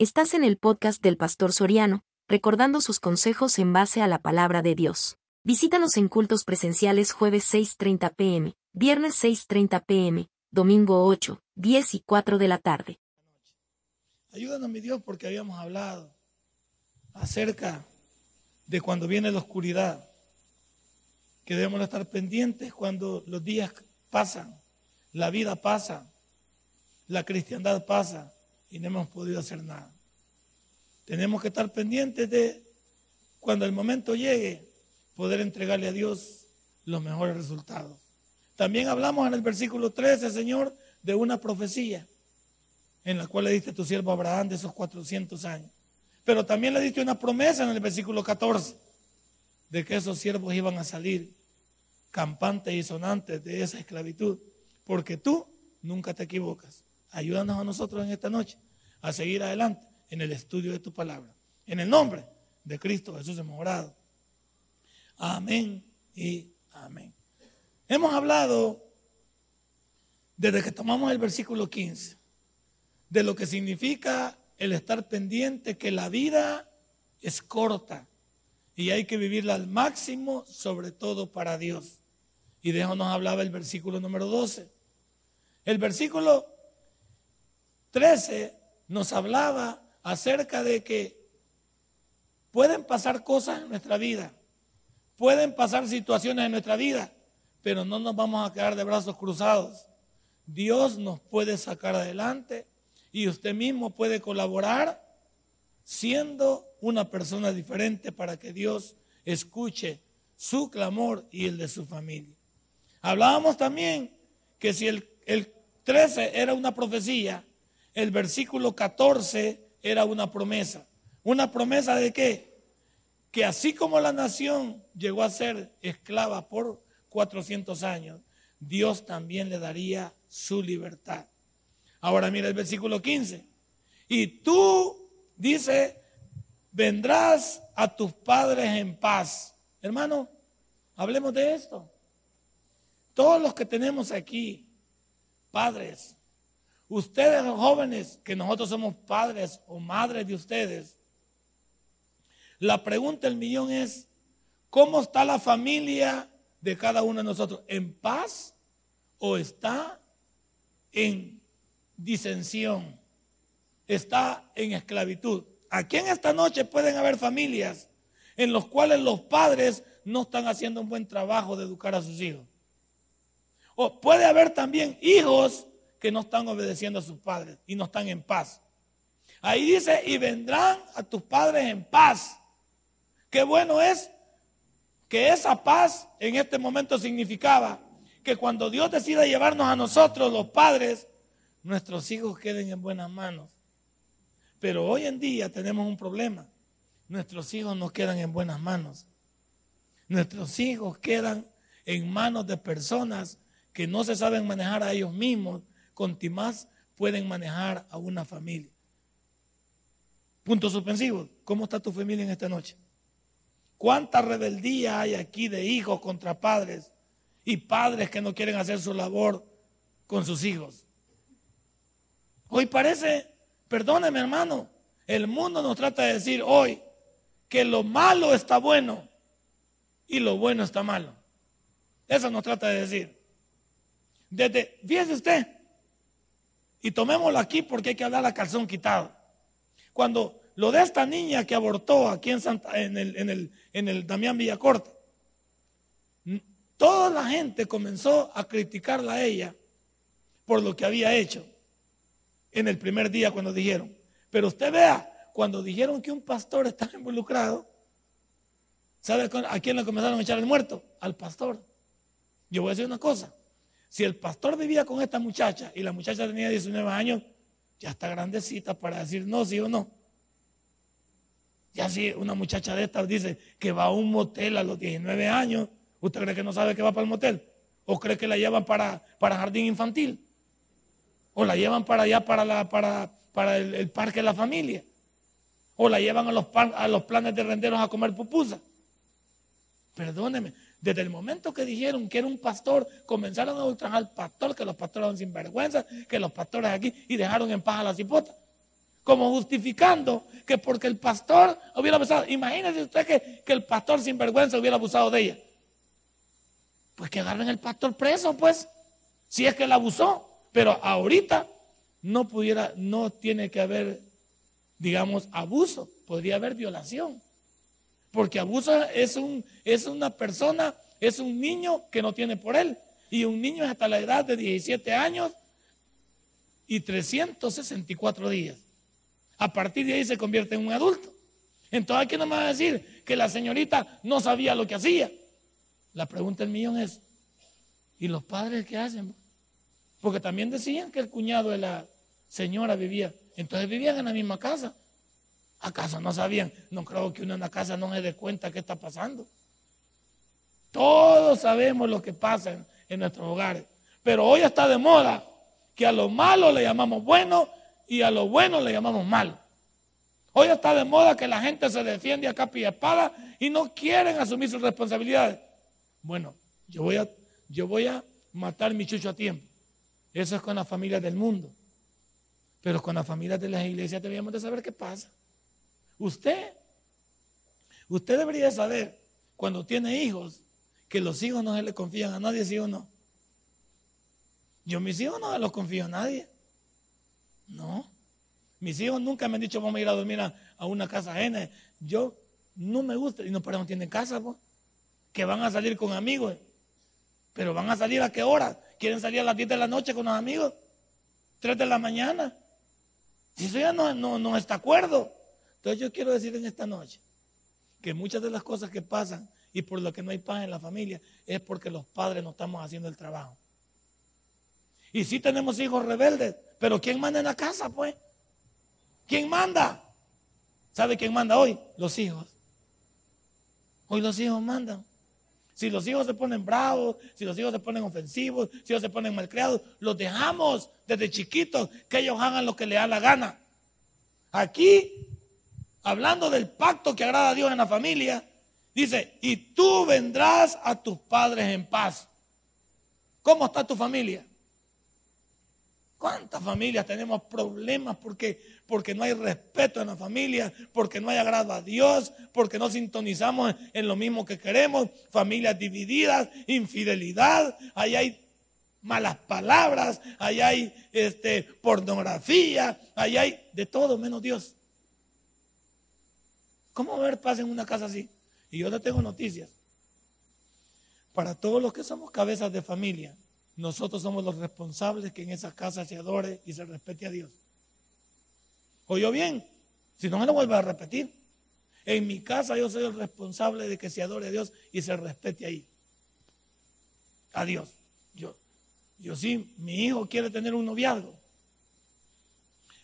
Estás en el podcast del Pastor Soriano, recordando sus consejos en base a la palabra de Dios. Visítanos en cultos presenciales jueves 6.30 pm, viernes 6.30 pm, domingo 8, 10 y 4 de la tarde. Ayúdanos, mi Dios, porque habíamos hablado acerca de cuando viene la oscuridad, que debemos estar pendientes cuando los días pasan, la vida pasa, la cristiandad pasa y no hemos podido hacer nada. Tenemos que estar pendientes de cuando el momento llegue, poder entregarle a Dios los mejores resultados. También hablamos en el versículo 13, Señor, de una profecía en la cual le diste a tu siervo Abraham de esos 400 años. Pero también le diste una promesa en el versículo 14 de que esos siervos iban a salir campantes y sonantes de esa esclavitud, porque tú nunca te equivocas. Ayúdanos a nosotros en esta noche a seguir adelante en el estudio de tu palabra. En el nombre de Cristo Jesús hemos orado. Amén y amén. Hemos hablado desde que tomamos el versículo 15 de lo que significa el estar pendiente que la vida es corta y hay que vivirla al máximo, sobre todo para Dios. Y de eso nos hablaba el versículo número 12. El versículo 13 nos hablaba acerca de que pueden pasar cosas en nuestra vida, pueden pasar situaciones en nuestra vida, pero no nos vamos a quedar de brazos cruzados. Dios nos puede sacar adelante y usted mismo puede colaborar siendo una persona diferente para que Dios escuche su clamor y el de su familia. Hablábamos también que si el, el 13 era una profecía, el versículo 14 era una promesa. ¿Una promesa de qué? Que así como la nación llegó a ser esclava por 400 años, Dios también le daría su libertad. Ahora mira el versículo 15. Y tú, dice, vendrás a tus padres en paz. Hermano, hablemos de esto. Todos los que tenemos aquí, padres, Ustedes jóvenes, que nosotros somos padres o madres de ustedes, la pregunta del millón es, ¿cómo está la familia de cada uno de nosotros? ¿En paz o está en disensión? ¿Está en esclavitud? Aquí en esta noche pueden haber familias en las cuales los padres no están haciendo un buen trabajo de educar a sus hijos. O puede haber también hijos que no están obedeciendo a sus padres y no están en paz. Ahí dice, y vendrán a tus padres en paz. Qué bueno es que esa paz en este momento significaba que cuando Dios decida llevarnos a nosotros, los padres, nuestros hijos queden en buenas manos. Pero hoy en día tenemos un problema. Nuestros hijos no quedan en buenas manos. Nuestros hijos quedan en manos de personas que no se saben manejar a ellos mismos con más pueden manejar a una familia. Punto suspensivo. ¿Cómo está tu familia en esta noche? ¿Cuánta rebeldía hay aquí de hijos contra padres y padres que no quieren hacer su labor con sus hijos? Hoy parece, perdóneme hermano, el mundo nos trata de decir hoy que lo malo está bueno y lo bueno está malo. Eso nos trata de decir. Desde, fíjese usted, y tomémoslo aquí porque hay que hablar a calzón quitado. Cuando lo de esta niña que abortó aquí en, Santa, en, el, en, el, en el Damián Villacorta, toda la gente comenzó a criticarla a ella por lo que había hecho en el primer día cuando dijeron. Pero usted vea, cuando dijeron que un pastor estaba involucrado, ¿sabe a quién le comenzaron a echar el muerto? Al pastor. Yo voy a decir una cosa. Si el pastor vivía con esta muchacha y la muchacha tenía 19 años, ya está grandecita para decir no, sí o no. Ya si una muchacha de estas dice que va a un motel a los 19 años, ¿usted cree que no sabe que va para el motel? ¿O cree que la llevan para, para jardín infantil? ¿O la llevan para allá, para, la, para, para el, parque de la familia? ¿O la llevan a los, a los planes de renderos a comer pupusa? Perdóneme, desde el momento que dijeron que era un pastor, comenzaron a ultrajar al pastor, que los pastores eran sinvergüenza, que los pastores aquí, y dejaron en paz a la cipota. como justificando que porque el pastor hubiera abusado. Imagínese usted que, el pastor sin vergüenza hubiera abusado de ella. Pues que agarren el pastor preso, pues, si es que él abusó. Pero ahorita no pudiera, no tiene que haber, digamos, abuso, podría haber violación. Porque abuso es, un, es una persona, es un niño que no tiene por él. Y un niño es hasta la edad de 17 años y 364 días. A partir de ahí se convierte en un adulto. Entonces, aquí no me va a decir que la señorita no sabía lo que hacía. La pregunta del millón es, ¿y los padres qué hacen? Porque también decían que el cuñado de la señora vivía, entonces vivían en la misma casa. ¿Acaso no sabían? No creo que uno en la casa no se dé cuenta qué está pasando. Todos sabemos lo que pasa en, nuestros hogares. Pero hoy está de moda que a lo malo le llamamos bueno y a lo bueno le llamamos malo. Hoy está de moda que la gente se defiende a capa y espada y no quieren asumir sus responsabilidades. Bueno, yo voy a, yo voy a matar mi chucho a tiempo. Eso es con las familias del mundo. Pero con las familias de las iglesias debíamos de saber qué pasa. Usted, usted debería saber cuando tiene hijos que los hijos no se le confían a nadie, ¿sí o no? Yo mis hijos no se los confío a nadie. No. Mis hijos nunca me han dicho vamos a ir a dormir a, una casa ajena. Yo no me gusta y no por eso no tienen casa, pues. Que van a salir con amigos. Pero van a salir a qué hora? ¿Quieren salir a las 10 de la noche con los amigos? 3 de la mañana. Si eso ya no, no, no está acuerdo. Yo quiero decir en esta noche que muchas de las cosas que pasan y por lo que no hay paz en la familia es porque los padres no estamos haciendo el trabajo. Y sí tenemos hijos rebeldes, pero ¿quién manda en la casa, pues? ¿Quién manda? ¿Sabe quién manda hoy? Los hijos. Hoy los hijos mandan. Si los hijos se ponen bravos, si los hijos se ponen ofensivos, si ellos se ponen malcriados, los dejamos desde chiquitos que ellos hagan lo que les da la gana. Aquí, hablando del pacto que agrada a Dios en la familia, dice, y tú vendrás a tus padres en paz. ¿Cómo está tu familia? ¿Cuántas familias tenemos problemas porque, porque no hay respeto en la familia, porque no hay agrado a Dios, porque no sintonizamos en lo mismo que queremos? Familias divididas, infidelidad, ahí hay malas palabras, ahí hay este, pornografía, ahí hay de todo menos Dios. ¿Cómo ver paz en una casa así? Y yo le tengo noticias. Para todos los que somos cabezas de familia, nosotros somos los responsables que en esa casa se adore y se respete a Dios. ¿Oyó bien? Si no me lo vuelvo a repetir. En mi casa yo soy el responsable de que se adore a Dios y se respete ahí. A Dios. Yo, yo sí, mi hijo quiere tener un noviazgo.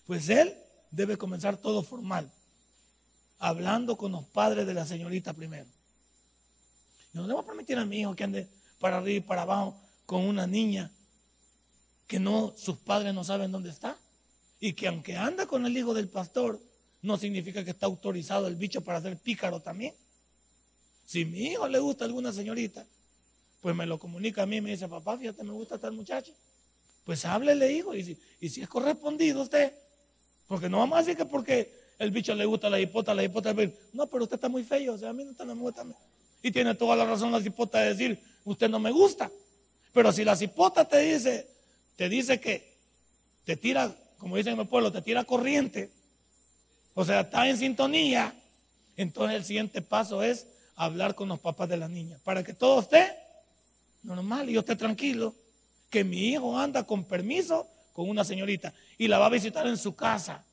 Pues él debe comenzar todo formal, hablando con los padres de la señorita primero. Yo no le voy a permitir a mi hijo que ande para arriba y para abajo con una niña que no, sus padres no saben dónde está. Y que aunque anda con el hijo del pastor, no significa que está autorizado el bicho para ser pícaro también. Si mi hijo le gusta alguna señorita, pues me lo comunica a mí y me dice, papá, fíjate, me gusta tal muchacho. Pues háblele, hijo, y si, y si es correspondido usted, porque no vamos a decir que porque el bicho le gusta la hipota, la hipota, no, pero usted está muy feo, o sea, a mí no, me gusta. Y tiene toda la razón la hipota de decir, usted no me gusta. Pero si la cipota te dice, te dice que te tira, como dicen en mi pueblo, te tira corriente, o sea, está en sintonía, entonces el siguiente paso es hablar con los papás de la niña, para que todo esté normal y yo esté tranquilo, que mi hijo anda con permiso con una señorita y la va a visitar en su casa,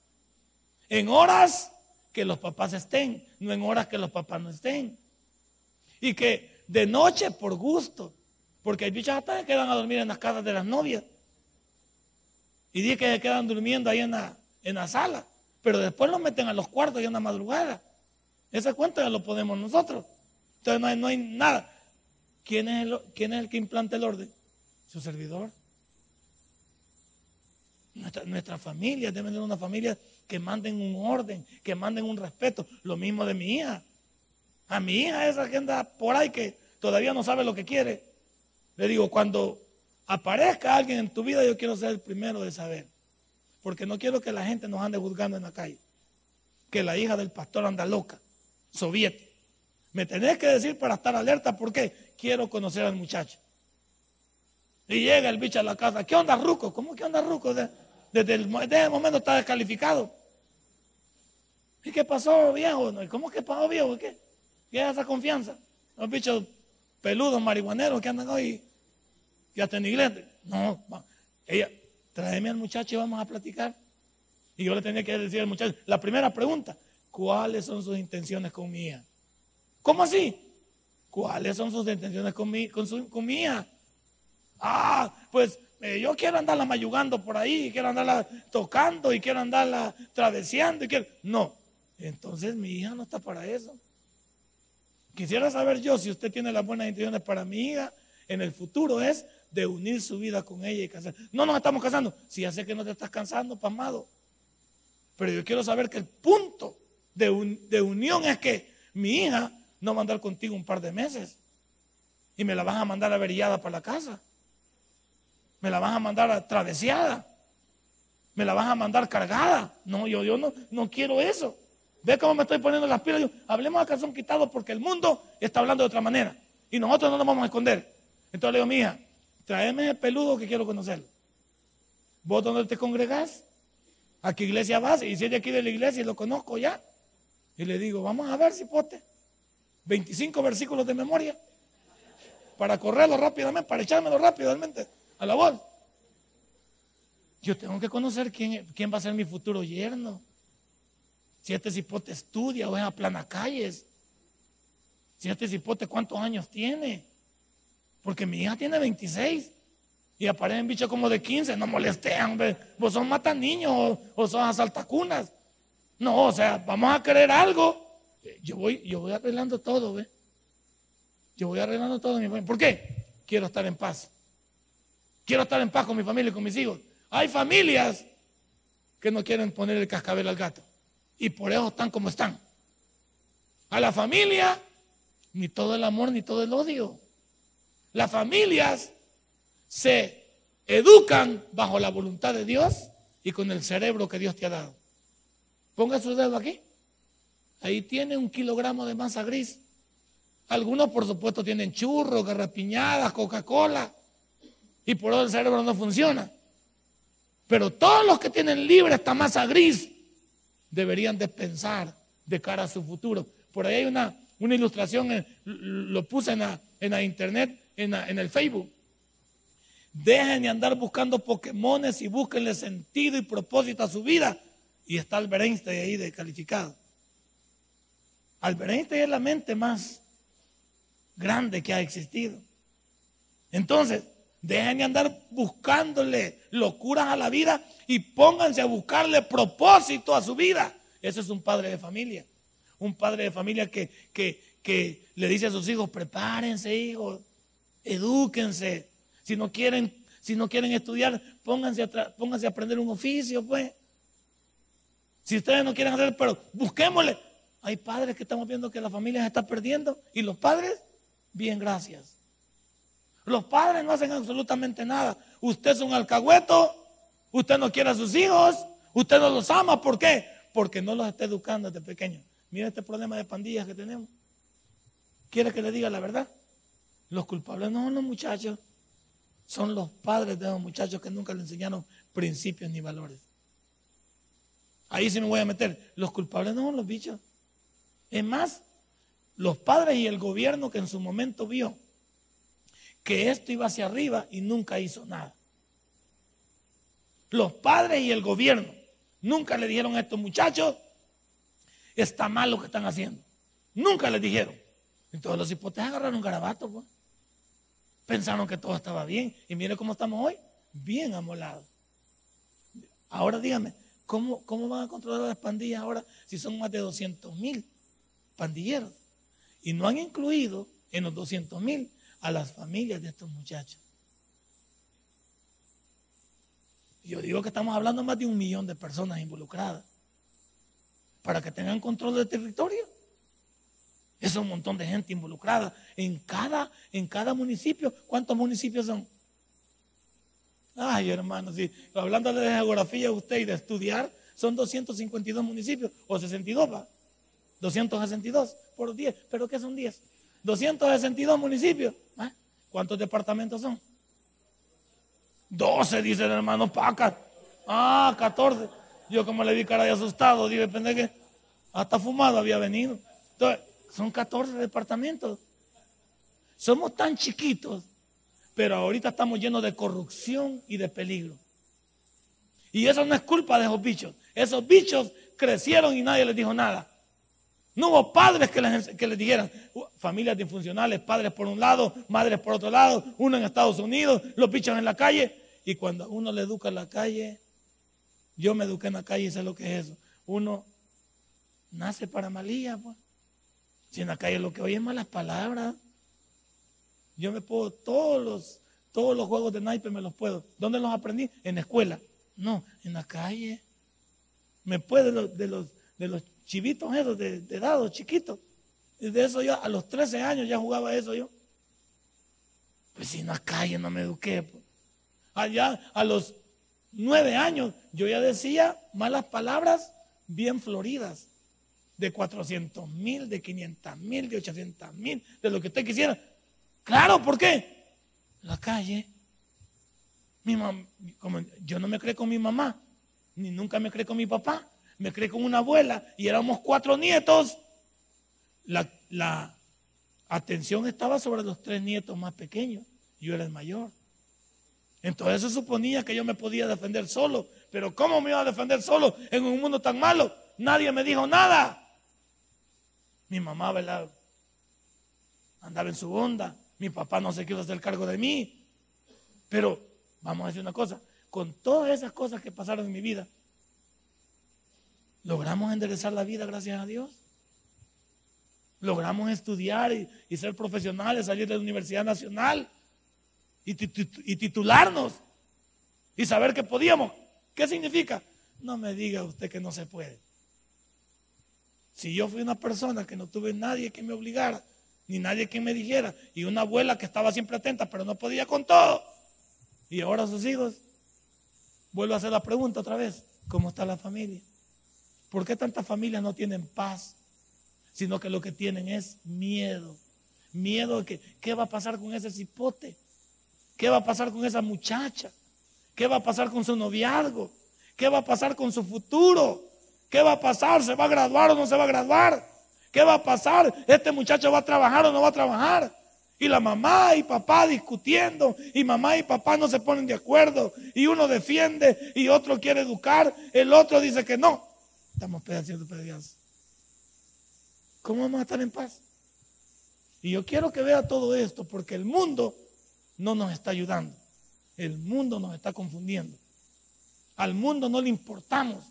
en horas que los papás estén, no en horas que los papás no estén. Y que de noche por gusto, porque hay bichas hasta que quedan a dormir en las casas de las novias. Y dice que se quedan durmiendo ahí en la, en la sala. Pero después los meten a los cuartos y en la madrugada. Esa cuenta lo podemos nosotros. Entonces no hay, no hay nada. ¿Quién es, el, ¿Quién es el que implanta el orden? Su servidor. Nuestra, nuestra familia debe ser una familia que manden un orden, que manden un respeto. Lo mismo de mi hija. A mi hija esa que anda por ahí que todavía no sabe lo que quiere. Le digo, cuando aparezca alguien en tu vida, yo quiero ser el primero de saber. porque no quiero que la gente nos ande juzgando en la calle. Que la hija del pastor anda loca, soviética. Me tenés que decir para estar alerta porque quiero conocer al muchacho. Y llega el bicho a la casa. ¿Qué onda, Ruco? ¿Cómo que onda, Ruco? Desde el, momento está descalificado. ¿Y qué pasó, viejo? ¿Cómo que pasó, viejo? ¿Qué? ¿Qué es esa confianza? Los bichos peludos, marihuaneros que andan hoy y hasta en iglesia. No, ella, tráeme al muchacho y vamos a platicar. Y yo le tenía que decir al muchacho, la primera pregunta, ¿cuáles son sus intenciones con mi hija? ¿Cómo así? ¿Cuáles son sus intenciones con con su, con mi? Ah, pues eh, yo quiero andarla mayugando por ahí, quiero andarla tocando y quiero andarla traveseando. Y quiero... No, entonces mi hija no está para eso. Quisiera saber yo si usted tiene las buenas intenciones para mi hija en el futuro es de unir su vida con ella y casar. No nos estamos casando. Si ya sé que no te estás cansando, pasmado. Pero yo quiero saber que el punto de, de unión es que mi hija no va a andar contigo un par de meses y me la van a mandar averillada para la casa. Me la van a mandar atraveseada. Me la van a mandar cargada. No, yo, yo no, no quiero eso. Ve cómo me estoy poniendo las pilas. hablemos a calzón quitado porque el mundo está hablando de otra manera. Y nosotros no nos vamos a esconder. Entonces le digo, mija, tráeme el peludo que quiero conocerlo. ¿Vos dónde te congregás? ¿A qué iglesia vas? Y si es de aquí de la iglesia y lo conozco ya. Y le digo, vamos a ver si pote. 25 versículos de memoria. Para correrlo rápidamente, para echármelo rápidamente a la voz. Yo tengo que conocer quién, quién va a ser mi futuro yerno. Si este cipote estudia o es a plana calles. Si este cipote cuántos años tiene. Porque mi hija tiene 26 y aparecen bichos como de 15. No molestean, vos son matan niños o, o son asaltacunas. No, o sea, vamos a querer algo. Yo voy, yo voy arreglando todo. Yo voy arreglando todo. ¿Por qué? Quiero estar en paz. Quiero estar en paz con mi familia y con mis hijos. Hay familias que no quieren poner el cascabel al gato. Y por eso están como están. A la familia, ni todo el amor ni todo el odio. Las familias se educan bajo la voluntad de Dios y con el cerebro que Dios te ha dado. Ponga su dedo aquí. Ahí tiene un kilogramo de masa gris. Algunos, por supuesto, tienen churros, garrapiñadas, Coca-Cola. Y por eso el cerebro no funciona. Pero todos los que tienen libre esta masa gris deberían de pensar de cara a su futuro. Por ahí hay una, una ilustración, eh, lo puse en la, en la internet, en, el Facebook. Dejen de andar buscando Pokémones y búsquenle sentido y propósito a su vida. Y está Albert Einstein ahí descalificado. Albert Einstein es la mente más grande que ha existido. Entonces, dejen de andar buscándole locuras a la vida y pónganse a buscarle propósito a su vida. Ese es un padre de familia. Un padre de familia que, que, que le dice a sus hijos, prepárense hijos, edúquense. Si no quieren, si no quieren estudiar, pónganse a, pónganse a aprender un oficio, pues. Si ustedes no quieren hacer, pero busquémosle. Hay padres que estamos viendo que la familia se está perdiendo y los padres, bien, gracias. Los padres no hacen absolutamente nada. Usted es un alcahueto, usted no quiere a sus hijos, usted no los ama. ¿Por qué? Porque no los está educando desde pequeños. Mira este problema de pandillas que tenemos. ¿Quiere que le diga la verdad? Los culpables no son los muchachos, son los padres de los muchachos que nunca le enseñaron principios ni valores. Ahí sí me voy a meter. Los culpables no son los bichos. Es más, los padres y el gobierno que en su momento vio que esto iba hacia arriba y nunca hizo nada. Los padres y el gobierno nunca le dijeron a estos muchachos, está mal lo que están haciendo. Nunca les dijeron. Entonces los hipotes agarraron garabato. Pues. Pensaron que todo estaba bien. Y mire cómo estamos hoy. Bien amolados. Ahora dígame, ¿cómo, ¿cómo van a controlar las pandillas ahora si son más de 200 mil pandilleros? Y no han incluido en los 200 mil a las familias de estos muchachos. Yo digo que estamos hablando más de un millón de personas involucradas para que tengan control del territorio. Es un montón de gente involucrada en cada, en cada municipio. ¿Cuántos municipios son? Ay, hermano, sí. Hablando de geografía usted y de estudiar, son 252 municipios, o 62, va. 262 por 10. ¿Pero qué son 10? 262 municipios. ¿Ah? ¿Cuántos departamentos son? 12, dice el hermano Paca. Ah, 14. Yo como le vi cara de asustado, dije, depende que hasta fumado había venido. Entonces, son 14 departamentos. Somos tan chiquitos, pero ahorita estamos llenos de corrupción y de peligro. Y eso no es culpa de esos bichos. Esos bichos crecieron y nadie les dijo nada. No hubo padres que les, que les dijeran, uh, familias disfuncionales, padres por un lado, madres por otro lado, uno en Estados Unidos, los bichos en la calle. Y cuando uno le educa en la calle, yo me eduqué en la calle y sé lo que es eso. Uno nace para malía, pues. Si en la calle lo que oye es malas palabras. Yo me puedo, todos los, todos los juegos de naipe me los puedo. ¿Dónde los aprendí? En la escuela. No, en la calle. Me puedo de los, de los, de los chivitos esos de, de dados chiquitos. Y de eso yo, a los 13 años ya jugaba eso yo. Pues si en la calle no me eduqué. Pues. Allá a los 9 años yo ya decía malas palabras bien floridas. De 400 mil, de 500 mil, de 800 mil, de lo que usted quisiera. Claro, ¿por qué? La calle. Mi como yo no me creé con mi mamá, ni nunca me creé con mi papá, me creé con una abuela y éramos cuatro nietos. La, la atención estaba sobre los tres nietos más pequeños. Yo era el mayor. Entonces se suponía que yo me podía defender solo. Pero ¿cómo me iba a defender solo en un mundo tan malo? Nadie me dijo nada. Mi mamá, ¿verdad? Andaba en su onda. Mi papá no se quiso hacer cargo de mí. Pero vamos a decir una cosa, con todas esas cosas que pasaron en mi vida, logramos enderezar la vida gracias a Dios. Logramos estudiar y, ser profesionales, salir de la Universidad Nacional y, y titularnos y saber que podíamos. ¿Qué significa? No me diga usted que no se puede. Si yo fui una persona que no tuve nadie que me obligara, ni nadie que me dijera, y una abuela que estaba siempre atenta, pero no podía con todo, y ahora sus hijos, vuelvo a hacer la pregunta otra vez, ¿cómo está la familia? ¿Por qué tantas familias no tienen paz? Sino que lo que tienen es miedo. Miedo de que, ¿qué va a pasar con ese cipote? ¿Qué va a pasar con esa muchacha? ¿Qué va a pasar con su noviazgo? ¿Qué va a pasar con su futuro? ¿Qué va a pasar? ¿Se va a graduar o no se va a graduar? ¿Qué va a pasar? ¿Este muchacho va a trabajar o no va a trabajar? Y la mamá y papá discutiendo, y mamá y papá no se ponen de acuerdo, y uno defiende y otro quiere educar, el otro dice que no. Estamos haciendo pedazos. ¿Cómo vamos a estar en paz? Y yo quiero que vea todo esto, porque el mundo no nos está ayudando. El mundo nos está confundiendo. Al mundo no le importamos.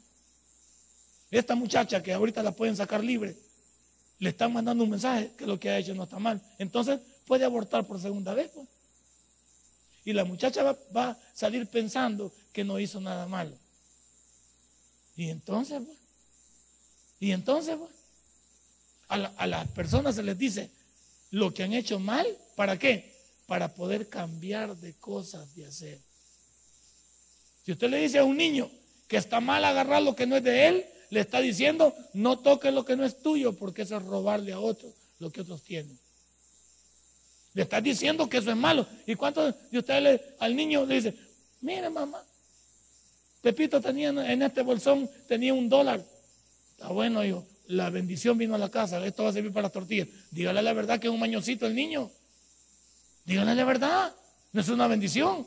Esta muchacha que ahorita la pueden sacar libre, le están mandando un mensaje que lo que ha hecho no está mal. Entonces puede abortar por segunda vez. Pues. Y la muchacha va, a salir pensando que no hizo nada malo. Y entonces, pues, y entonces, pues, a, las personas se les dice lo que han hecho mal, ¿para qué? Para poder cambiar de cosas de hacer. Si usted le dice a un niño que está mal agarrar lo que no es de él, le está diciendo, no toques lo que no es tuyo, porque eso es robarle a otros lo que otros tienen. Le está diciendo que eso es malo. ¿Y cuántos de ustedes al niño le dice, mire mamá, Pepito tenía en este bolsón, tenía un dólar. Está bueno, hijo, la bendición vino a la casa, esto va a servir para las tortillas. Dígale la verdad que es un mañosito el niño. Dígale la verdad, no es una bendición.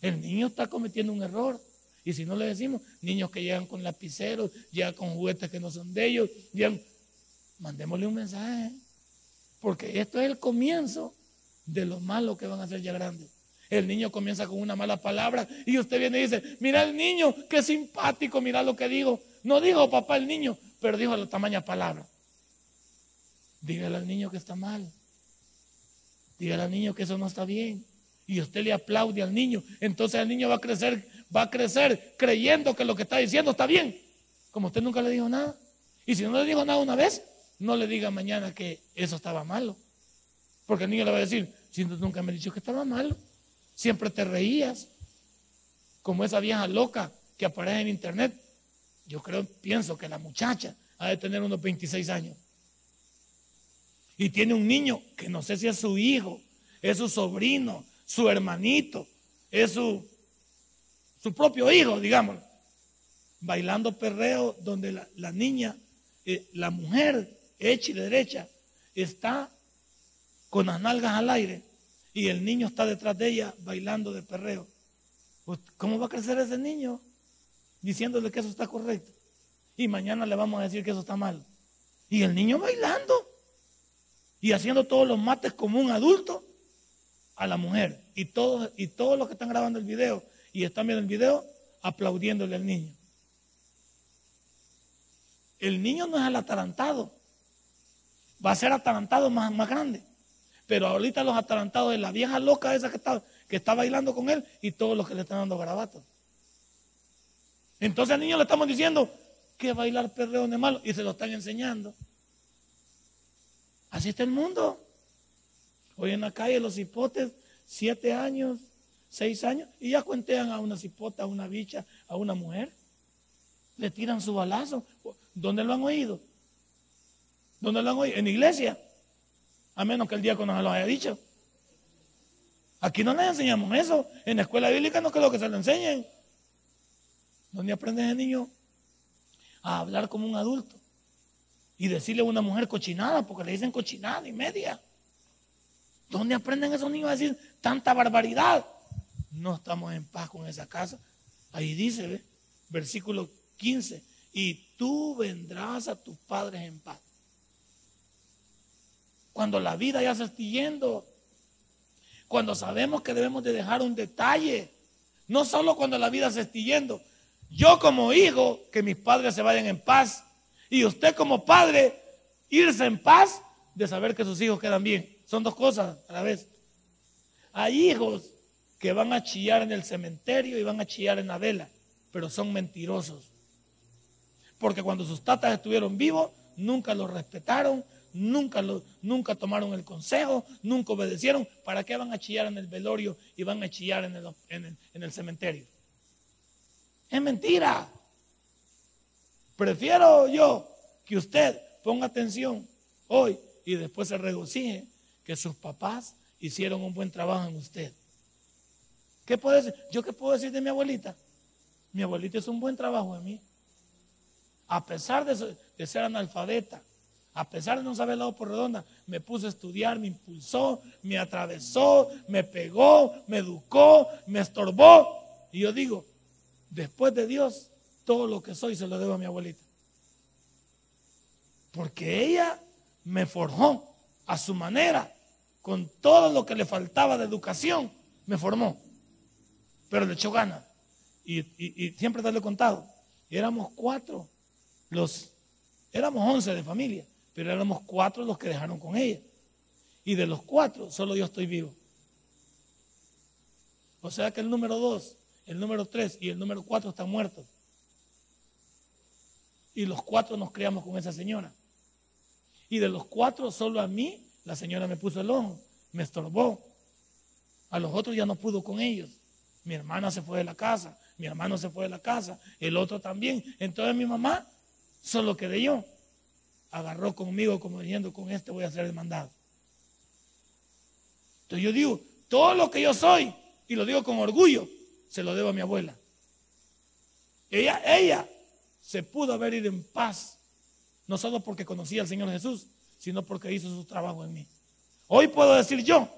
El niño está cometiendo un error. Y si no le decimos, niños que llegan con lapiceros, llegan con juguetes que no son de ellos, llegan, mandémosle un mensaje. Porque esto es el comienzo de lo malo que van a hacer ya grandes. El niño comienza con una mala palabra y usted viene y dice, mira el niño, qué simpático, mira lo que digo. No dijo papá el niño, pero dijo la tamaña palabra. Dígale al niño que está mal. Dígale al niño que eso no está bien. Y usted le aplaude al niño. Entonces el niño va a crecer va a crecer creyendo que lo que está diciendo está bien, como usted nunca le dijo nada. Y si no le dijo nada una vez, no le diga mañana que eso estaba malo. Porque el niño le va a decir, si nunca me has dicho que estaba malo, siempre te reías. como esa vieja loca que aparece en internet. Yo creo, pienso que la muchacha ha de tener unos 26 años. Y tiene un niño que no sé si es su hijo, es su sobrino, su hermanito, es su, su propio hijo, digamos. Bailando perreo donde la, niña, eh, la mujer hecha y derecha, está con las nalgas al aire y el niño está detrás de ella bailando de perreo. Pues, ¿Cómo va a crecer ese niño? Diciéndole que eso está correcto. Y mañana le vamos a decir que eso está mal. Y el niño bailando y haciendo todos los mates como un adulto a la mujer. Y todos, y todos los que están grabando el video y están viendo el video aplaudiéndole al niño. El niño no es el atarantado. Va a ser atarantado más, más grande. Pero ahorita los atarantados de la vieja loca esa que está, que está bailando con él y todos los que le están dando garabatos. Entonces al niño le estamos diciendo que bailar perreo no es malo y se lo están enseñando. Así está el mundo. Hoy en la calle los hipotes, siete años, seis años, y ya cuentean a una cipota, a una bicha, a una mujer. Le tiran su balazo. ¿Dónde lo han oído? ¿Dónde lo han oído? En iglesia. A menos que el diácono se lo haya dicho. Aquí no les enseñamos eso. En la escuela bíblica no creo que se lo enseñen. ¿Dónde aprende el niño a hablar como un adulto? Y decirle a una mujer cochinada, porque le dicen cochinada y media. ¿Dónde aprenden esos niños a decir tanta barbaridad? No estamos en paz con esa casa. Ahí dice, ¿ve? versículo 15, y tú vendrás a tus padres en paz. Cuando la vida ya se está yendo, cuando sabemos que debemos de dejar un detalle, no solo cuando la vida se está yendo. Yo como hijo, que mis padres se vayan en paz, y usted como padre, irse en paz de saber que sus hijos quedan bien. Son dos cosas a la vez. Hay hijos que van a chillar en el cementerio y van a chillar en la vela, pero son mentirosos. Porque cuando sus tatas estuvieron vivos, nunca los respetaron, nunca, lo, nunca tomaron el consejo, nunca obedecieron. ¿Para qué van a chillar en el velorio y van a chillar en el, en el cementerio? Es mentira. Prefiero yo que usted ponga atención hoy y después se regocije que sus papás hicieron un buen trabajo en usted. ¿Qué puede decir? ¿Yo qué puedo decir de mi abuelita? Mi abuelita hizo un buen trabajo en mí. A pesar de, ser analfabeta, a pesar de no saber lado por redonda, me puso a estudiar, me impulsó, me atravesó, me pegó, me educó, me estorbó. Y yo digo, después de Dios, todo lo que soy se lo debo a mi abuelita. Porque ella me forjó a su manera, con todo lo que le faltaba de educación, me formó. Pero le echó ganas. Y, siempre te lo he contado. Éramos cuatro, los, éramos once de familia pero éramos cuatro los que dejaron con ella. Y de los cuatro, solo yo estoy vivo. O sea que el número dos, el número tres y el número cuatro están muertos. Y los cuatro nos criamos con esa señora. Y de los cuatro, solo a mí, la señora me puso el ojo, me estorbó. A los otros ya no pudo con ellos. Mi hermana se fue de la casa, mi hermano se fue de la casa, el otro también. Entonces mi mamá solo quedé yo agarró conmigo como diciendo, con este voy a ser demandado. Entonces yo digo, todo lo que yo soy, y lo digo con orgullo, se lo debo a mi abuela. Ella, ella se pudo haber ido en paz, no solo porque conocía al Señor Jesús, sino porque hizo su trabajo en mí. Hoy puedo decir yo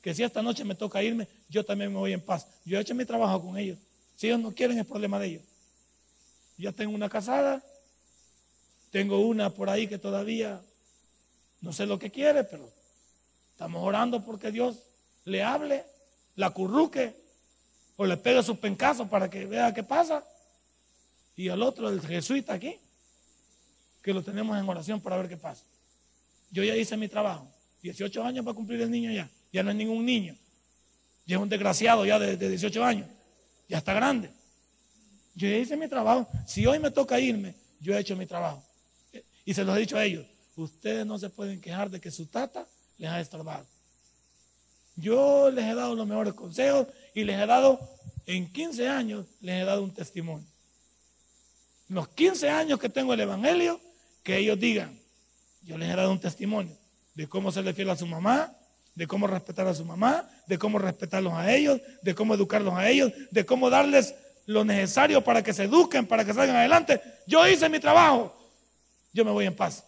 que si esta noche me toca irme, yo también me voy en paz. Yo he hecho mi trabajo con ellos. Si ellos no quieren, es problema de ellos. Ya tengo una casada, tengo una por ahí que todavía no sé lo que quiere, pero estamos orando porque Dios le hable, la curruque o le pegue su pencazo para que vea qué pasa. Y al otro, el jesuita aquí, que lo tenemos en oración para ver qué pasa. Yo ya hice mi trabajo. 18 años para cumplir el niño ya. Ya no es ningún niño. Ya es un desgraciado ya de, de 18 años. Ya está grande. Yo ya hice mi trabajo. Si hoy me toca irme, yo he hecho mi trabajo. Y se los he dicho a ellos, ustedes no se pueden quejar de que su tata les ha estorbado. Yo les he dado los mejores consejos y les he dado en 15 años les he dado un testimonio. Los 15 años que tengo el Evangelio, que ellos digan, yo les he dado un testimonio de cómo serle fiel a su mamá, de cómo respetar a su mamá, de cómo respetarlos a ellos, de cómo educarlos a ellos, de cómo darles lo necesario para que se eduquen, para que salgan adelante. Yo hice mi trabajo, yo me voy en paz.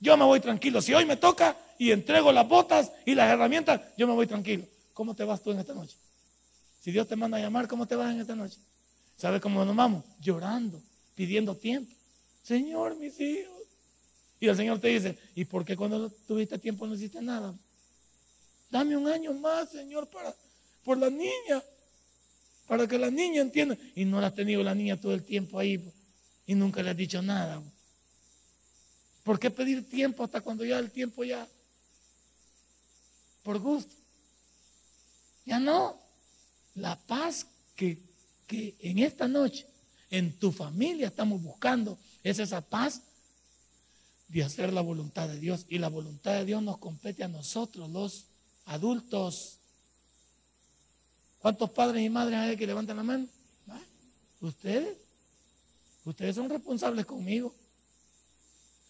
Yo me voy tranquilo. Si hoy me toca y entrego las botas y las herramientas, yo me voy tranquilo. ¿Cómo te vas tú en esta noche? Si Dios te manda a llamar, ¿cómo te vas en esta noche? ¿Sabes cómo nos vamos? Llorando, pidiendo tiempo. Señor, mis hijos. Y el Señor te dice, ¿y por qué cuando tuviste tiempo no hiciste nada? Dame un año más, Señor, para, por la niña. Para que la niña entienda. Y no la ha tenido la niña todo el tiempo ahí. Y nunca le has dicho nada. ¿Por qué pedir tiempo hasta cuando ya el tiempo ya? Por gusto. Ya no. La paz que, que en esta noche en tu familia estamos buscando es esa paz de hacer la voluntad de Dios. Y la voluntad de Dios nos compete a nosotros, los adultos. ¿Cuántos padres y madres hay que levantan la mano? ¿Ah? ¿Ustedes? Ustedes son responsables conmigo.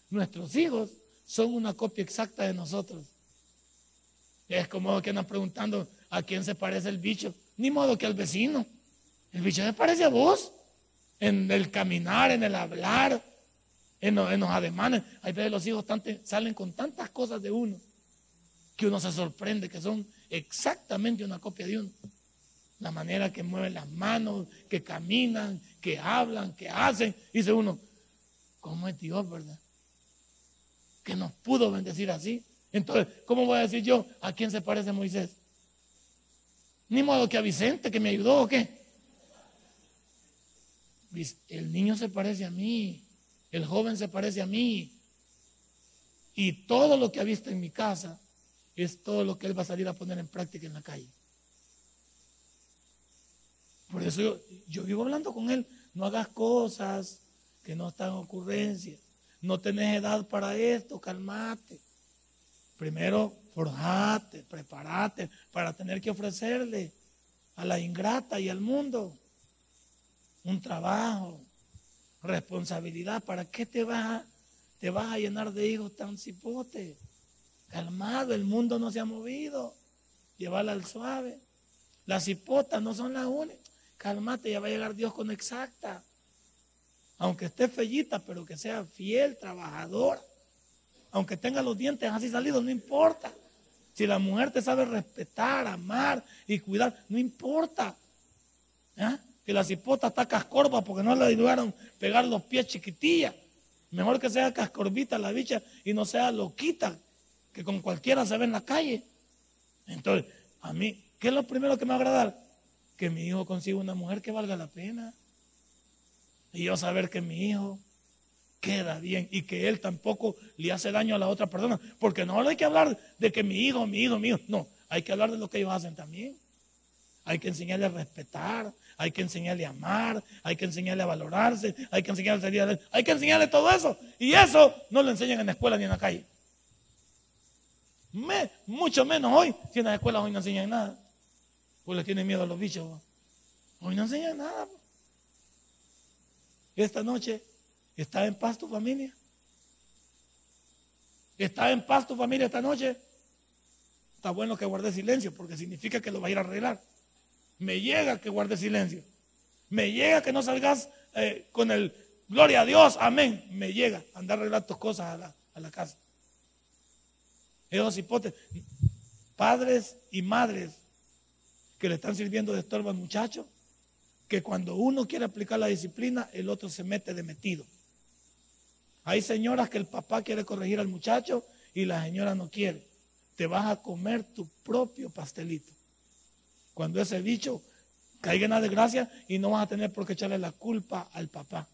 Nuestros hijos son una copia exacta de nosotros. Es como que andan preguntando a quién se parece el bicho. Ni modo que al vecino. El bicho se parece a vos. En el caminar, en el hablar, en los, ademanes. Hay veces los hijos salen con tantas cosas de uno que uno se sorprende que son exactamente una copia de uno. La manera que mueven las manos, que caminan, que hablan, que hacen. Dice uno, ¿cómo es Dios, verdad? que nos pudo bendecir así. Entonces, ¿cómo voy a decir yo a quién se parece Moisés? Ni modo que a Vicente que me ayudó o qué. El niño se parece a mí, el joven se parece a mí. Y todo lo que ha visto en mi casa es todo lo que él va a salir a poner en práctica en la calle. Por eso yo, vivo hablando con él, no hagas cosas que no están en ocurrencia. No tenés edad para esto, calmate. Primero, forjate, prepárate para tener que ofrecerle a la ingrata y al mundo un trabajo, responsabilidad. ¿Para qué te vas a, te vas a llenar de hijos tan cipote? Calmado, el mundo no se ha movido. Llévala al suave. Las cipotas no son las únicas. Calmate, ya va a llegar Dios con exacta aunque esté fellita, pero que sea fiel, trabajadora, aunque tenga los dientes así salidos, no importa. Si la mujer te sabe respetar, amar y cuidar, no importa. Que la cipota está cascorba porque no le ayudaron pegar los pies chiquitilla. Mejor que sea cascorbita la bicha y no sea loquita, que con cualquiera se ve en la calle. Entonces, a mí, ¿qué es lo primero que me va a agradar? Que mi hijo consiga una mujer que valga la pena. Y yo saber que mi hijo queda bien y que él tampoco le hace daño a la otra persona. Porque no hay que hablar de que mi hijo, mi hijo, mi hijo. No, hay que hablar de lo que ellos hacen también. Hay que enseñarle a respetar, hay que enseñarle a amar, hay que enseñarle a valorarse, hay que enseñarle a salir hay que enseñarle todo eso. Y eso no lo enseñan en la escuela ni en la calle. mucho menos hoy, si en las escuelas hoy no enseñan nada. Pues le tienen miedo a los bichos. Hoy no enseñan nada esta noche, ¿está en paz tu familia? ¿Está en paz tu familia esta noche? Está bueno que guarde silencio porque significa que lo va a ir a arreglar. Me llega que guarde silencio. Me llega que no salgas eh, con el gloria a Dios, amén. Me llega andar a arreglar tus cosas a la, a la casa. Esos hipótesis, padres y madres que le están sirviendo de estorbo al muchacho, que cuando uno quiere aplicar la disciplina, el otro se mete de metido. Hay señoras que el papá quiere corregir al muchacho y la señora no quiere. Te vas a comer tu propio pastelito. Cuando ese bicho caiga en la desgracia y no vas a tener por qué echarle la culpa al papá.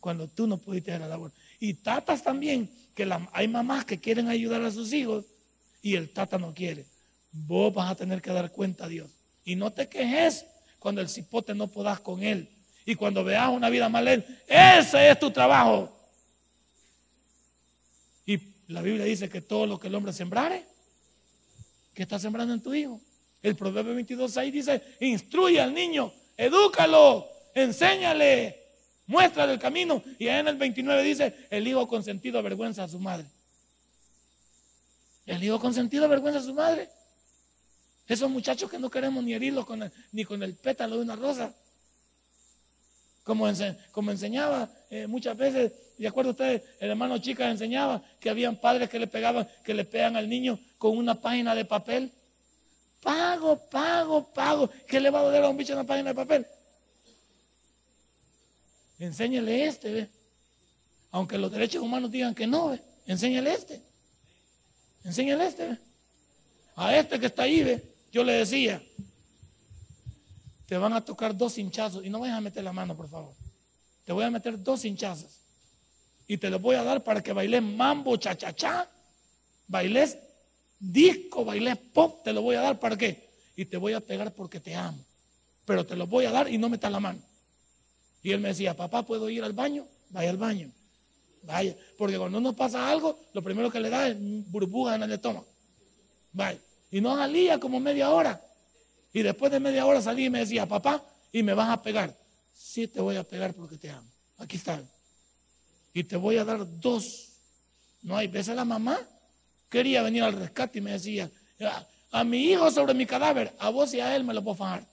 Cuando tú no pudiste hacer la labor. Y tatas también, que hay mamás que quieren ayudar a sus hijos y el tata no quiere. Vos vas a tener que dar cuenta a Dios. Y no te quejes cuando el cipote no podás con él. Y cuando veas una vida mal ese es tu trabajo. La Biblia dice que todo lo que el hombre sembrare, que está sembrando en tu hijo. El proverbio 22, ahí dice, instruye al niño, edúcalo, enséñale, muéstrale el camino. Y en el 29 dice, el hijo consentido avergüenza a su madre. El hijo consentido avergüenza a su madre. Esos muchachos que no queremos ni herirlos ni con el pétalo de una rosa. Como, como enseñaba eh, muchas veces, de acuerdo ustedes, el hermano Chica enseñaba que habían padres que le pegaban, que le pegan al niño con una página de papel. Pago, pago, pago. ¿Qué le va a doler a un bicho una página de papel? Enséñale este, ¿ve? Aunque los derechos humanos digan que no, ¿ve? Enséñale este. Enséñale este, ¿ve? A este que está ahí, ¿ve? Yo le decía, te van a tocar dos hinchazos y no vayas a meter la mano, por favor. Te voy a meter dos hinchazos y te los voy a dar para que bailes mambo, cha-cha-cha, bailes disco, bailes pop, te lo voy a dar para qué. Y te voy a pegar porque te amo. Pero te los voy a dar y no metas la mano. Y él me decía, papá, ¿puedo ir al baño? Vaya al baño. Vaya. Porque cuando uno pasa algo, lo primero que le da es burbuja en el estómago. Vaya. Y no salía como media hora. Y después de media hora salí y me decía, papá, y me vas a pegar. Sí, te voy a pegar porque te amo. Aquí está. Y te voy a dar dos. No hay veces la mamá quería venir al rescate y me decía, a, mi hijo sobre mi cadáver, a vos y a él me lo puedo fajar.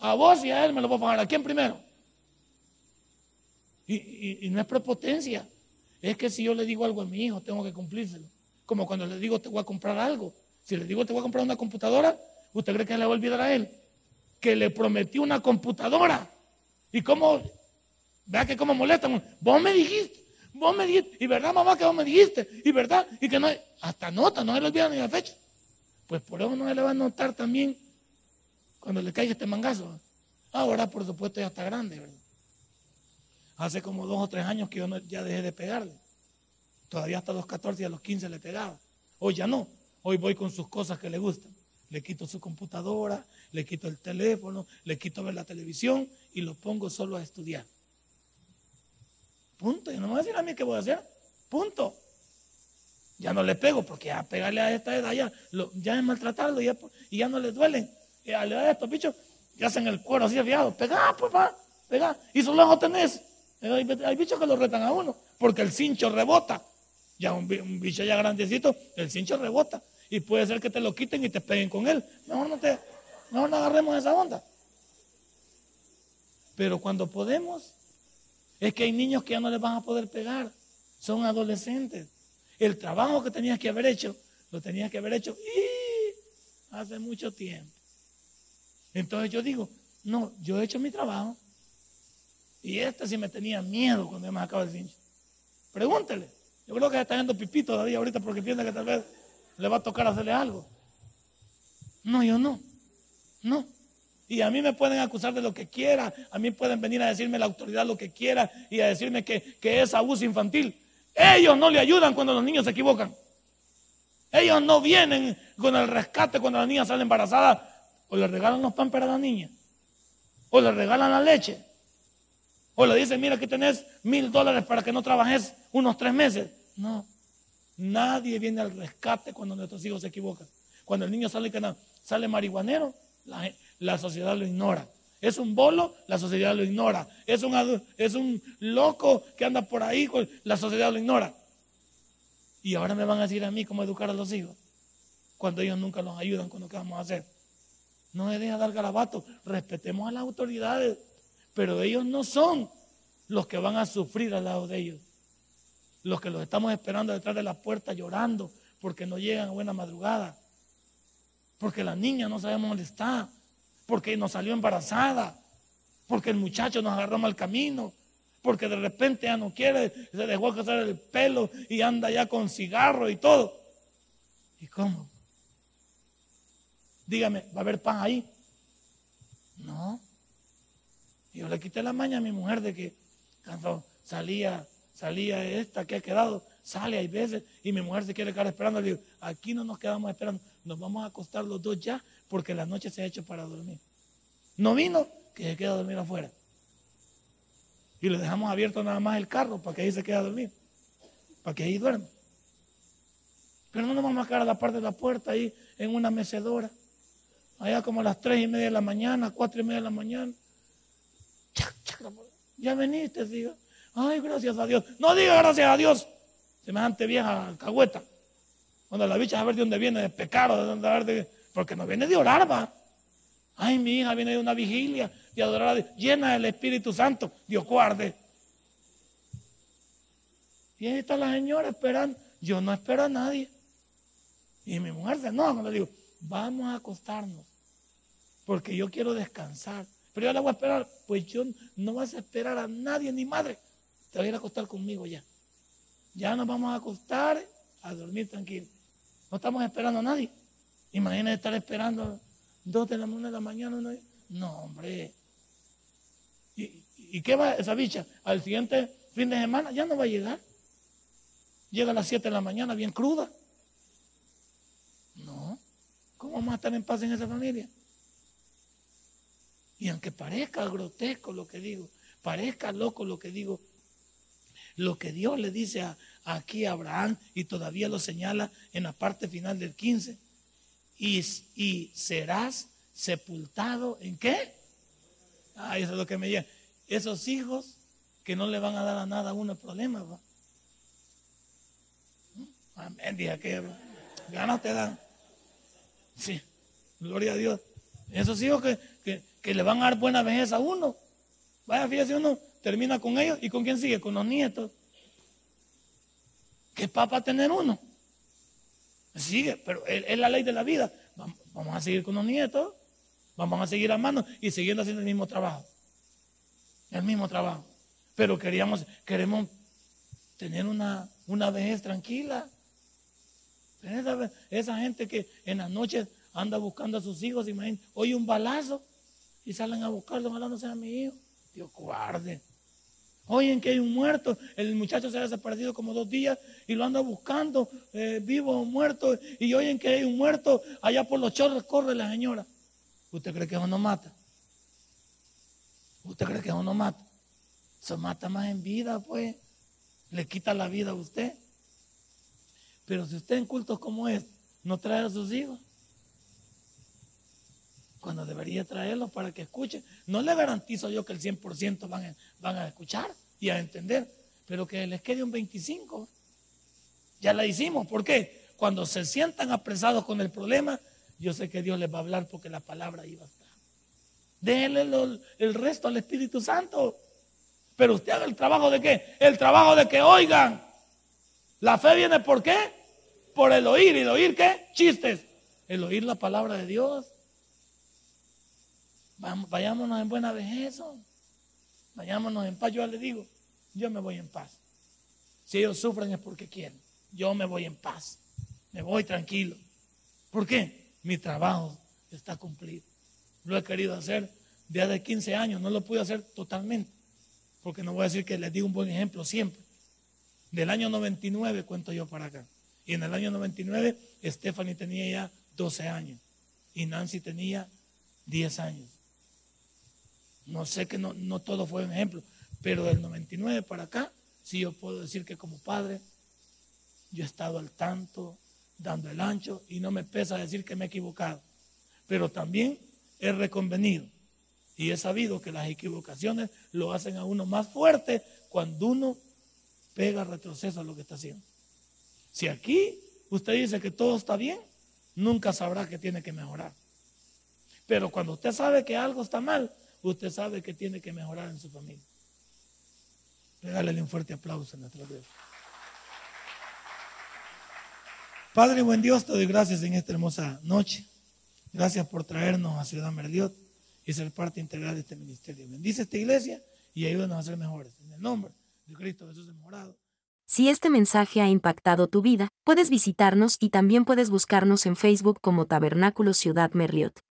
A vos y a él me lo puedo fajar. ¿A quién primero? Y, y, no es prepotencia. Es que si yo le digo algo a mi hijo, tengo que cumplírselo. Como cuando le digo, te voy a comprar algo. Si le digo, te voy a comprar una computadora, ¿Usted cree que le va a olvidar a él? Que le prometió una computadora. ¿Y cómo? Vea que cómo molesta. Vos me dijiste, vos me dijiste. Y verdad, mamá, que vos me dijiste. Y verdad, y que no hay, hasta nota, no se le olvida ni la fecha. Pues por eso no se le va a notar también cuando le caiga este mangazo. Ahora, por supuesto, ya está grande, ¿verdad? Hace como dos o tres años que yo ya dejé de pegarle. Todavía hasta los 14 y a los 15 le pegaba. Hoy ya no. Hoy voy con sus cosas que le gustan le quito su computadora, le quito el teléfono, le quito ver la televisión y lo pongo solo a estudiar. Punto. Y no me va a decir a mí qué voy a hacer. Punto. Ya no le pego porque a pegarle a esta edad ya, ya es maltratarlo y ya, no le duelen. Y a la estos bichos que hacen el cuero así afiado. Pega, papá, pega. Y solo lo tenés. Hay, bichos que lo retan a uno porque el cincho rebota. Ya un bicho ya grandecito, el cincho rebota y puede ser que te lo quiten y te peguen con él. Mejor no, te, mejor no agarremos esa onda. Pero cuando podemos, es que hay niños que ya no les van a poder pegar. Son adolescentes. El trabajo que tenías que haber hecho, lo tenías que haber hecho hace mucho tiempo. Entonces yo digo, no, yo he hecho mi trabajo. Y este sí me tenía miedo cuando me acaba el cincho. Pregúntele. Yo creo que está yendo pipí todavía ahorita porque piensa que tal vez le va a tocar hacerle algo. No, yo no. No. Y a mí me pueden acusar de lo que quiera, a mí pueden venir a decirme la autoridad lo que quiera y a decirme que, es abuso infantil. Ellos no le ayudan cuando los niños se equivocan. Ellos no vienen con el rescate cuando la niña sale embarazada. O le regalan los pampers a la niña. O le regalan la leche. O le dicen, mira, aquí tenés mil dólares para que no trabajes unos tres meses. No. Nadie viene al rescate cuando nuestros hijos se equivocan. Cuando el niño sale, sale marihuanero, la, sociedad lo ignora. Es un bolo, la sociedad lo ignora. Es un, es un loco que anda por ahí, la sociedad lo ignora. Y ahora me van a decir a mí cómo educar a los hijos, cuando ellos nunca nos ayudan con lo que vamos a hacer. No me deja dar garabato, respetemos a las autoridades, pero ellos no son los que van a sufrir al lado de ellos los que los estamos esperando detrás de la puerta llorando porque no llegan a buena madrugada, porque la niña no sabemos dónde está, porque nos salió embarazada, porque el muchacho nos agarró mal camino, porque de repente ya no quiere, se dejó casar el pelo y anda ya con cigarro y todo. ¿Y cómo? Dígame, ¿va a haber pan ahí? No. Yo le quité la maña a mi mujer de que cuando salía salía esta que ha quedado, sale hay veces y mi mujer se quiere quedar esperando. Le digo, aquí no nos quedamos esperando, nos vamos a acostar los dos ya porque la noche se ha hecho para dormir. No vino, que se queda a dormir afuera. Y le dejamos abierto nada más el carro para que ahí se quede a dormir, para que ahí duerma. Pero no nos vamos a quedar a la parte de la puerta ahí en una mecedora. allá como a las tres y media de la mañana, cuatro y media de la mañana. Ya veniste, diga. Ay, gracias a Dios. No diga gracias a Dios. Semejante vieja alcahueta. Cuando la bicha a ver de dónde viene, de pecado, de dónde de, porque no viene de orar, va. Ay, mi hija viene de una vigilia, de adorar, llena del Espíritu Santo. Dios guarde. Y ahí está la señora esperando. Yo no espero a nadie. Y mi mujer se enoja cuando le digo, vamos a acostarnos, porque yo quiero descansar. Pero yo la voy a esperar, pues yo no vas a esperar a nadie, ni madre. Te voy a ir a acostar conmigo ya. Ya nos vamos a acostar a dormir tranquilo. No estamos esperando a nadie. Imagínate estar esperando dos de la mañana de la mañana. No, hombre. ¿Y, ¿Y qué va esa bicha? Al siguiente fin de semana ya no va a llegar. Llega a las 7 de la mañana bien cruda. No. ¿Cómo vamos a estar en paz en esa familia? Y aunque parezca grotesco lo que digo, parezca loco lo que digo, lo que Dios le dice aquí a Abraham y todavía lo señala en la parte final del 15, y, y serás sepultado en qué? Ah, eso es lo que me llega. Esos hijos que no le van a dar a nada a uno problema. ¿va? Amén, dije que ganas te dan. Sí, gloria a Dios. Esos hijos que, que, le van a dar buena vejez a uno. Vaya, fíjese uno, termina con ellos y con quién sigue, con los nietos. ¿Qué papa tener uno? Sigue, pero es, la ley de la vida. Vamos, a seguir con los nietos, vamos a seguir amando y siguiendo haciendo el mismo trabajo. El mismo trabajo. Pero queríamos, queremos tener una, una vejez tranquila. Esa, esa gente que en las noches anda buscando a sus hijos, imagínate, oye un balazo y salen a buscarlo, ojalá no sea mi hijo. Dios guarde. Oyen que hay un muerto, el muchacho se ha desaparecido como dos días y lo anda buscando, eh, vivo o muerto, y oyen que hay un muerto, allá por los chorros corre la señora. ¿Usted cree que eso no mata? ¿Usted cree que eso no mata? Se mata más en vida, pues. Le quita la vida a usted. Pero si usted en cultos como es, no trae a sus hijos, cuando debería traerlos para que escuchen. No le garantizo yo que el 100% van a, van a escuchar y a entender, pero que les quede un 25. Ya la hicimos. ¿Por qué? Cuando se sientan apresados con el problema, yo sé que Dios les va a hablar porque la palabra iba a estar. Déjenle el resto al Espíritu Santo. Pero usted haga el trabajo de qué? El trabajo de que oigan. La fe viene por qué? Por el oír. ¿Y el oír qué? Chistes. El oír la palabra de Dios vayámonos en buena vejez. Vayámonos en paz. Yo le digo, yo me voy en paz. Si ellos sufren es porque quieren. Yo me voy en paz. Me voy tranquilo. ¿Por qué? Mi trabajo está cumplido. Lo he querido hacer desde 15 años. No lo pude hacer totalmente. Porque no voy a decir que les digo un buen ejemplo siempre. Del año 99 cuento yo para acá. Y en el año 99 Stephanie tenía ya 12 años. Y Nancy tenía 10 años. No sé que no, no todo fue un ejemplo, pero del 99 para acá, sí yo puedo decir que como padre, yo he estado al tanto, dando el ancho, y no me pesa decir que me he equivocado. Pero también he reconvenido y he sabido que las equivocaciones lo hacen a uno más fuerte cuando uno pega retroceso a lo que está haciendo. Si aquí usted dice que todo está bien, nunca sabrá que tiene que mejorar. Pero cuando usted sabe que algo está mal, usted sabe que tiene que mejorar en su familia. Regálele un fuerte aplauso a nuestro Dios. Padre, buen Dios, te doy gracias en esta hermosa noche. Gracias por traernos a Ciudad Merliot y ser parte integral de este ministerio. Bendice esta iglesia y ayúdanos a ser mejores. En el nombre de Cristo Jesús mejorado. Si este mensaje ha impactado tu vida, puedes visitarnos y también puedes buscarnos en Facebook como Tabernáculo Ciudad Merliot.